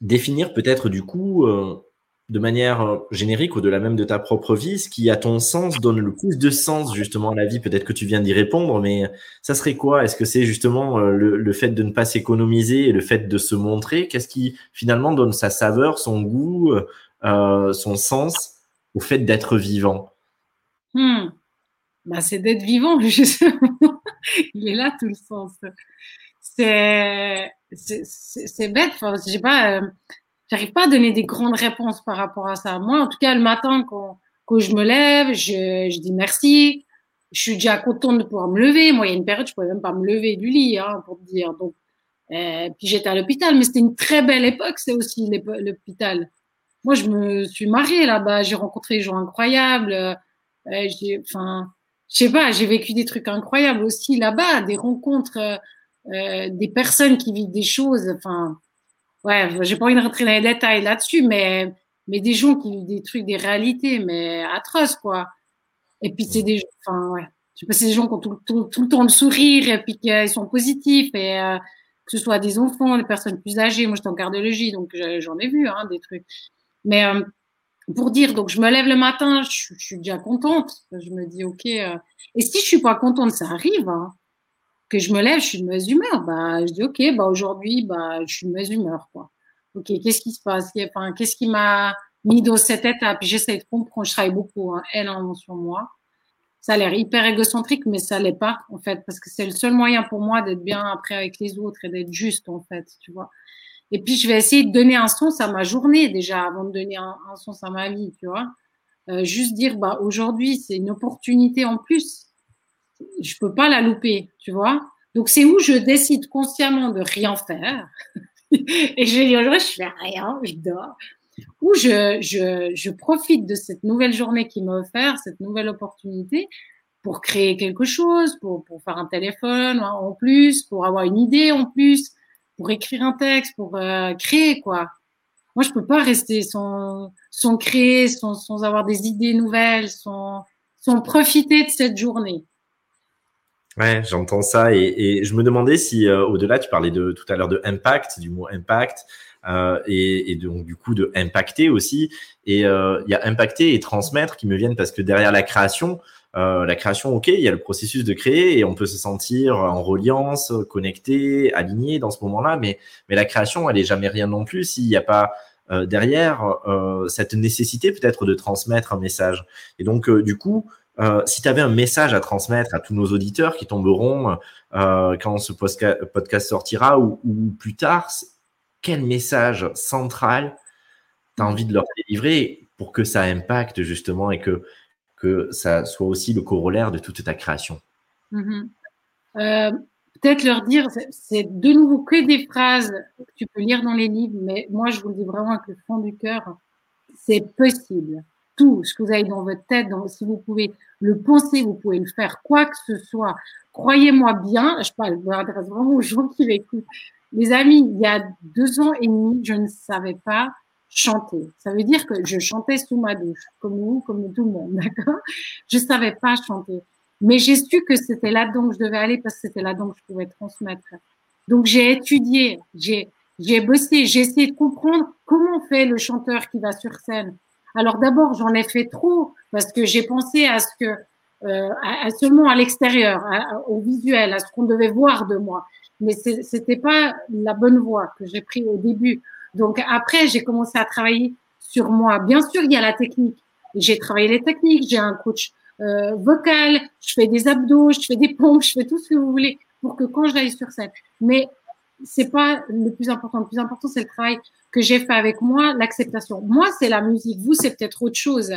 définir peut-être du coup, de manière générique, au-delà même de ta propre vie, ce qui, à ton sens, donne le plus de sens justement à la vie, peut-être que tu viens d'y répondre, mais ça serait quoi? Est-ce que c'est justement le, le, fait de ne pas s'économiser et le fait de se montrer? Qu'est-ce qui finalement donne sa saveur, son goût, son sens au fait d'être vivant? Hmm bah, c'est d'être vivant, justement. Il est là tout le sens. C'est, bête. Enfin, j'ai pas, euh, j'arrive pas à donner des grandes réponses par rapport à ça. Moi, en tout cas, le matin, quand, quand je me lève, je, je dis merci. Je suis déjà contente de pouvoir me lever. Moi, il y a une période, je pouvais même pas me lever du lit, hein, pour te dire. Donc, euh, puis j'étais à l'hôpital, mais c'était une très belle époque, c'est aussi l'hôpital. Moi, je me suis mariée là-bas, j'ai rencontré des gens incroyables. Euh, enfin, je sais pas, j'ai vécu des trucs incroyables aussi là-bas, des rencontres, euh, euh, des personnes qui vivent des choses. Enfin, ouais, j'ai pas envie de rentrer dans les détails là-dessus, mais mais des gens qui vivent des trucs, des réalités, mais atroces quoi. Et puis c'est des, enfin ouais, Je sais pas si des gens qui ont tout, le temps le sourire et puis qu'ils sont positifs et euh, que ce soit des enfants, des personnes plus âgées. Moi, j'étais en cardiologie, donc j'en ai vu hein, des trucs. Mais euh, pour dire, donc je me lève le matin, je, suis déjà contente. Je me dis, ok. Euh, et si je suis pas contente, ça arrive. Hein, que je me lève, je suis de mauvaise humeur. Bah, je dis, ok, bah aujourd'hui, bah, je suis de mauvaise humeur, quoi. Ok, qu'est-ce qui se passe? Qu'est-ce qui m'a mis dans cette étape? J'essaie de comprendre. Je travaille beaucoup, hein, elle en sur moi. Ça a l'air hyper égocentrique, mais ça l'est pas, en fait, parce que c'est le seul moyen pour moi d'être bien après avec les autres et d'être juste, en fait, tu vois. Et puis, je vais essayer de donner un sens à ma journée déjà avant de donner un, sens à ma vie, tu vois. Euh, juste dire, bah, aujourd'hui, c'est une opportunité en plus. Je peux pas la louper, tu vois. Donc, c'est où je décide consciemment de rien faire. et je dis, aujourd'hui, je fais rien, je dors. Ou je, je, je profite de cette nouvelle journée qui m'a offert, cette nouvelle opportunité pour créer quelque chose, pour, pour faire un téléphone en plus, pour avoir une idée en plus, pour écrire un texte, pour euh, créer quoi. Moi, je peux pas rester sans, sans créer, sans, sans avoir des idées nouvelles, sans, sans profiter de cette journée. Ouais, j'entends ça et, je me demandais si euh, au-delà, tu parlais de tout à l'heure de impact, du mot impact euh, et, donc du coup de impacter aussi. Et il y a impacter et transmettre qui me viennent parce que derrière la création, euh, la création, ok, il y a le processus de créer et on peut se sentir en reliance, connecté, aligné dans ce moment-là, mais, mais la création, elle est jamais rien non plus s'il n'y a pas euh, derrière euh, cette nécessité peut-être de transmettre un message. Et donc, du coup, si tu avais un message à transmettre à tous nos auditeurs qui tomberont quand ce podcast sortira ou, ou plus tard, quel message central tu as envie de leur délivrer pour que ça impacte justement et que que ça soit aussi le corollaire de toute ta création? Mhm. euh, Peut-être leur dire, c'est de nouveau que des phrases que tu peux lire dans les livres, mais moi je vous le dis vraiment avec le fond du cœur, c'est possible. Tout ce que vous avez dans votre tête, si vous pouvez le penser, vous pouvez le faire, quoi que ce soit. Croyez-moi bien, je parle, je m'adresse vraiment aux gens qui l'écoutent. Les amis, il y a deux ans et demi, je ne savais pas chanter. Ça veut dire que je chantais sous ma douche, comme vous, comme tout le monde, d'accord? Je savais pas chanter. Mais j'ai su que c'était là-dedans que je devais aller parce que c'était là-dedans que je pouvais transmettre. Donc j'ai étudié, j'ai j'ai bossé, j'ai essayé de comprendre comment fait le chanteur qui va sur scène. Alors d'abord, j'en ai fait trop parce que j'ai pensé à ce que euh, à, seulement à l'extérieur, au visuel, à ce qu'on devait voir de moi. Mais c'était pas la bonne voie que j'ai pris au début. Donc après, j'ai commencé à travailler sur moi. Bien sûr, il y a la technique. J'ai travaillé les techniques, j'ai un coach euh, vocal, je fais des abdos, je fais des pompes, je fais tout ce que vous voulez pour que quand j'aille sur scène. Mais c'est pas le plus important. Le plus important, c'est le travail que j'ai fait avec moi, l'acceptation. Moi, c'est la musique. Vous, c'est peut-être autre chose.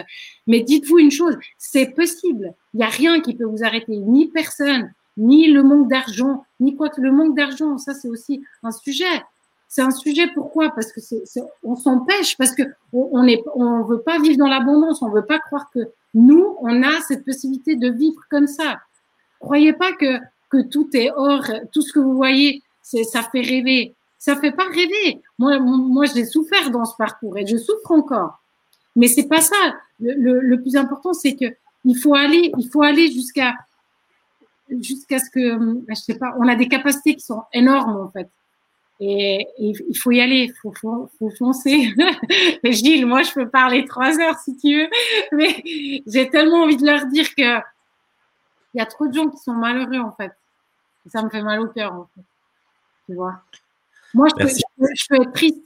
Mais dites-vous une chose, c'est possible. Il n'y a rien qui peut vous arrêter, ni personne, ni le manque d'argent, ni quoi que le manque d'argent. Ça, c'est aussi un sujet c'est un sujet pourquoi? Parce que c'est, on s'empêche, parce que on est, on veut pas vivre dans l'abondance, on veut pas croire que nous, on a cette possibilité de vivre comme ça. Croyez pas que que tout est hors, tout ce que vous voyez, c'est, ça fait rêver. Ça fait pas rêver. Moi, moi, j'ai souffert dans ce parcours et je souffre encore. Mais c'est pas ça. Le, plus important, c'est que il faut aller, il faut aller jusqu'à jusqu'à ce que, je sais pas, on a des capacités qui sont énormes en fait. Et, il faut y aller, il faut, foncer. Gilles, moi, je peux parler trois heures si tu veux, mais j'ai tellement envie de leur dire que il y a trop de gens qui sont malheureux en fait. ça me fait mal au cœur en fait. Tu vois? Moi, je peux, je peux, être triste,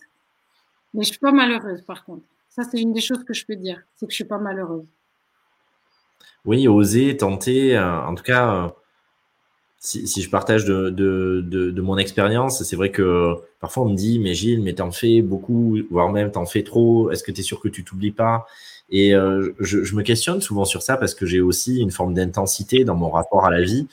mais je suis pas malheureuse par contre. Ça, c'est une des choses que je peux dire, c'est que je suis pas malheureuse. Oui, oser, tenter, euh, en tout cas. Euh, si, je partage de, de, de, mon expérience, c'est vrai que parfois on me dit, mais Gilles, mais t'en fais beaucoup, voire même t'en fais trop, est-ce que tu es sûr que tu t'oublies pas? Et euh, je, je, me questionne souvent sur ça parce que j'ai aussi une forme d'intensité dans mon rapport à la vie.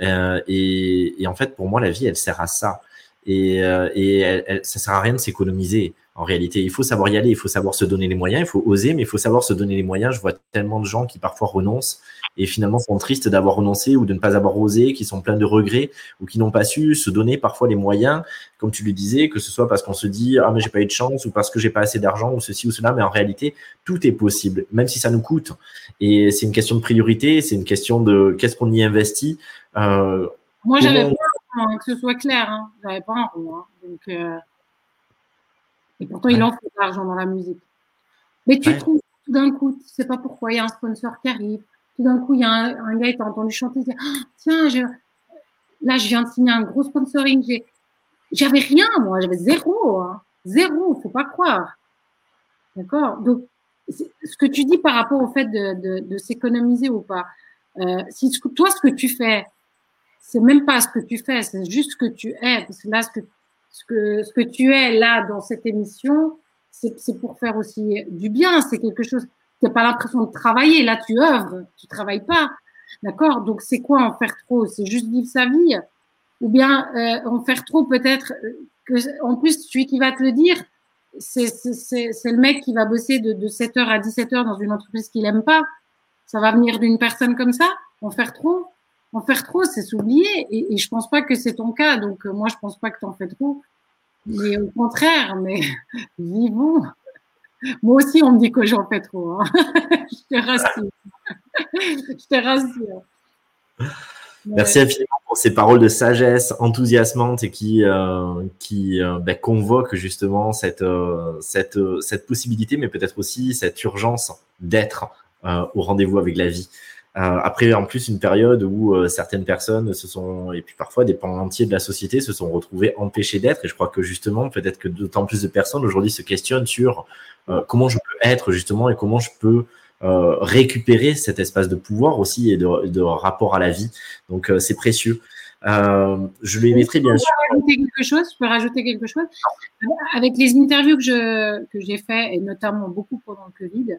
Euh, et, et, en fait, pour moi, la vie, elle sert à ça. Et, euh, et elle, ça sert à rien de s'économiser. En réalité, il faut savoir y aller, il faut savoir se donner les moyens, il faut oser, mais il faut savoir se donner les moyens. Je vois tellement de gens qui parfois renoncent et finalement sont tristes d'avoir renoncé ou de ne pas avoir osé, qui sont pleins de regrets ou qui n'ont pas su se donner parfois les moyens, comme tu le disais, que ce soit parce qu'on se dit ah mais j'ai pas eu de chance ou parce que j'ai pas assez d'argent ou ceci ou cela, mais en réalité tout est possible, même si ça nous coûte. Et c'est une question de priorité, c'est une question de qu'est-ce qu'on y investit. Euh, Moi j'avais pas que ce soit clair, hein. j'avais pas un rond, hein. donc. Euh, et pourtant, il en faut de l'argent dans la musique. Mais tu trouves tout d'un coup, tu sais pas pourquoi, il y a un sponsor qui arrive. Tout d'un coup, il y a un, gars qui t'a entendu chanter, il dit ah, Tiens, je... là, je viens de signer un gros sponsoring. J'avais rien, moi, j'avais zéro. Hein. Zéro, faut pas croire. D'accord? Donc, ce que tu dis par rapport au fait de, de, s'économiser ou pas, euh, si toi, ce que tu fais, c'est même pas ce que tu fais, c'est juste ce que tu es. Parce que là, ce que ce que, ce que tu es là dans cette émission, c'est pour faire aussi du bien. C'est quelque chose, tu n'as pas l'impression de travailler. Là, tu œuvres, tu travailles pas. D'accord? Donc, c'est quoi en faire trop? C'est juste vivre sa vie? Ou bien euh, en faire trop, peut-être que, en plus, celui qui va te le dire, c'est le mec qui va bosser de, de 7h à 17h dans une entreprise qu'il aime pas. Ça va venir d'une personne comme ça? En faire trop? En faire trop, c'est s'oublier. Et, et, je pense pas que c'est ton cas. Donc, euh, moi, je pense pas que tu en fais trop. Mais au contraire, mais vivons. Moi aussi, on me dit que j'en fais trop. Hein. je te rassure. je te rassure. Merci infiniment pour ces paroles de sagesse enthousiasmantes et qui, euh, euh, ben, convoquent justement cette possibilité, mais peut-être aussi cette urgence d'être au rendez-vous avec la vie. Euh, après, en plus, une période où euh, certaines personnes se sont, et puis parfois des pans entiers de la société se sont retrouvés empêchés d'être. Et je crois que justement, peut-être que d'autant plus de personnes aujourd'hui se questionnent sur euh, comment je peux être justement et comment je peux récupérer cet espace de pouvoir aussi et de, de rapport à la vie. Donc, c'est précieux. je les mettrai bien sûr. Rajouter quelque chose, je peux rajouter quelque chose? Avec les interviews que je que j'ai fait et notamment beaucoup pendant le Covid,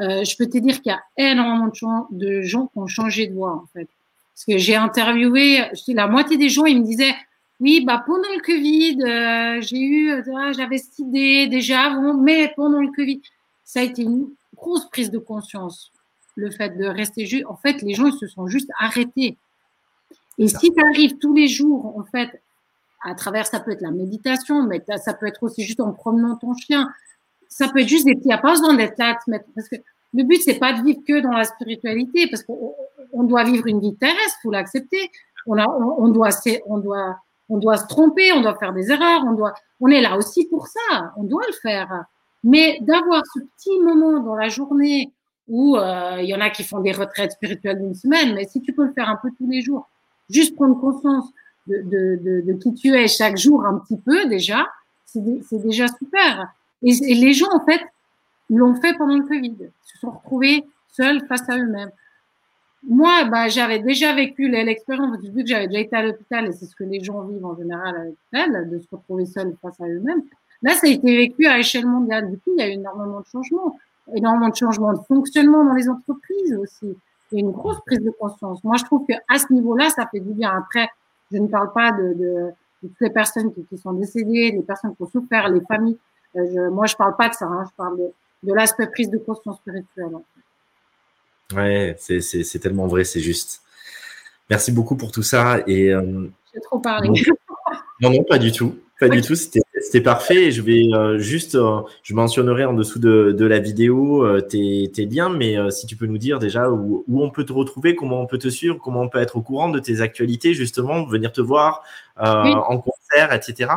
euh, je peux te dire qu'il y a énormément de, gens qui ont changé de voix, en fait. Parce que j'ai interviewé, la moitié des gens, ils me disaient, oui, bah, pendant le Covid, euh, j'ai eu, euh, j'avais cette idée déjà avant, mais pendant le Covid, ça a été une grosse prise de conscience. Le fait de rester juste, en fait, les gens, ils se sont juste arrêtés. Et si tu arrives tous les jours, en fait, à travers, ça peut être la méditation, mais ça peut être aussi juste en promenant ton chien, ça peut être juste des petits. Il n'y a pas besoin d'être là, parce que le but, c'est pas de vivre que dans la spiritualité, parce qu'on doit vivre une vie terrestre, faut l'accepter. On, a, on, doit, on doit, on doit se tromper, on doit faire des erreurs, on doit, on est là aussi pour ça, on doit le faire. Mais d'avoir ce petit moment dans la journée où euh, il y en a qui font des retraites spirituelles d'une semaine, mais si tu peux le faire un peu tous les jours, juste prendre conscience de, de, de, de qui tu es chaque jour un petit peu déjà, c'est déjà super. Et, les gens, en fait, l'ont fait pendant le Covid, se sont retrouvés seuls face à eux-mêmes. Moi, bah, j'avais déjà vécu l'expérience, vu que j'avais déjà été à l'hôpital, et c'est ce que les gens vivent en général à l'hôpital, de se retrouver seuls face à eux-mêmes. Là, ça a été vécu à échelle mondiale. Du coup, il y a eu énormément de changements, énormément de changements de fonctionnement dans les entreprises aussi. Il y a une grosse prise de conscience. Moi, je trouve qu'à ce niveau-là, ça fait du bien. Après, je ne parle pas de toutes les personnes qui, qui, sont décédées, les personnes qui ont souffert, les familles. Euh, je, moi, je parle pas de ça. Hein, je parle de, de l'aspect prise de conscience spirituelle. Ouais, c'est tellement vrai, c'est juste. Merci beaucoup pour tout ça. Et, euh, J'ai trop parlé. Non, non, pas du tout. Pas du tout. C'était parfait. Je vais euh, juste, je mentionnerai en dessous de, de la vidéo tes, tes, liens, mais si tu peux nous dire déjà où, où, on peut te retrouver, comment on peut te suivre, comment on peut être au courant de tes actualités, justement, venir te voir en concert, etc.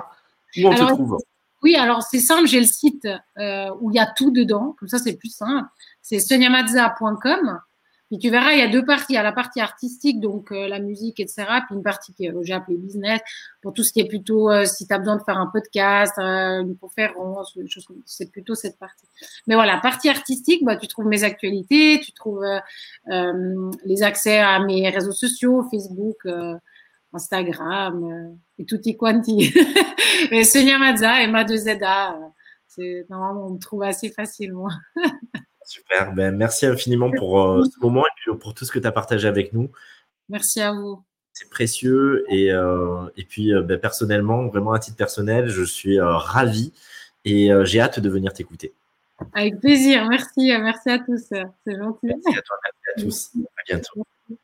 Où on te trouve? Oui, alors c'est simple, j'ai le site euh, où il y a tout dedans, comme ça c'est plus simple. C'est soniamazza.com. Puis tu verras, il y a deux parties. Il y a la partie artistique, donc euh, la musique, etc. Puis une partie que j'ai appelée business, pour tout ce qui est plutôt, euh, si tu as besoin de faire un podcast, une conférence, une chose c'est plutôt cette partie. Mais voilà, partie artistique, bah, tu trouves mes actualités, tu trouves les accès à mes réseaux sociaux, Facebook, Instagram euh, et tutti quanti. Mais Sonia Mazza et Ma2ZA, euh, normalement on me trouve assez facilement. Super, ben, merci infiniment pour euh, ce moment et pour tout ce que tu as partagé avec nous. Merci à vous. c'est précieux. Et, et puis, ben, personnellement, vraiment à titre personnel, je suis ravi et j'ai hâte de venir t'écouter. Avec plaisir, merci, merci à tous. C'est gentil. Merci à toi, merci à tous. À bientôt.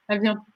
À bientôt.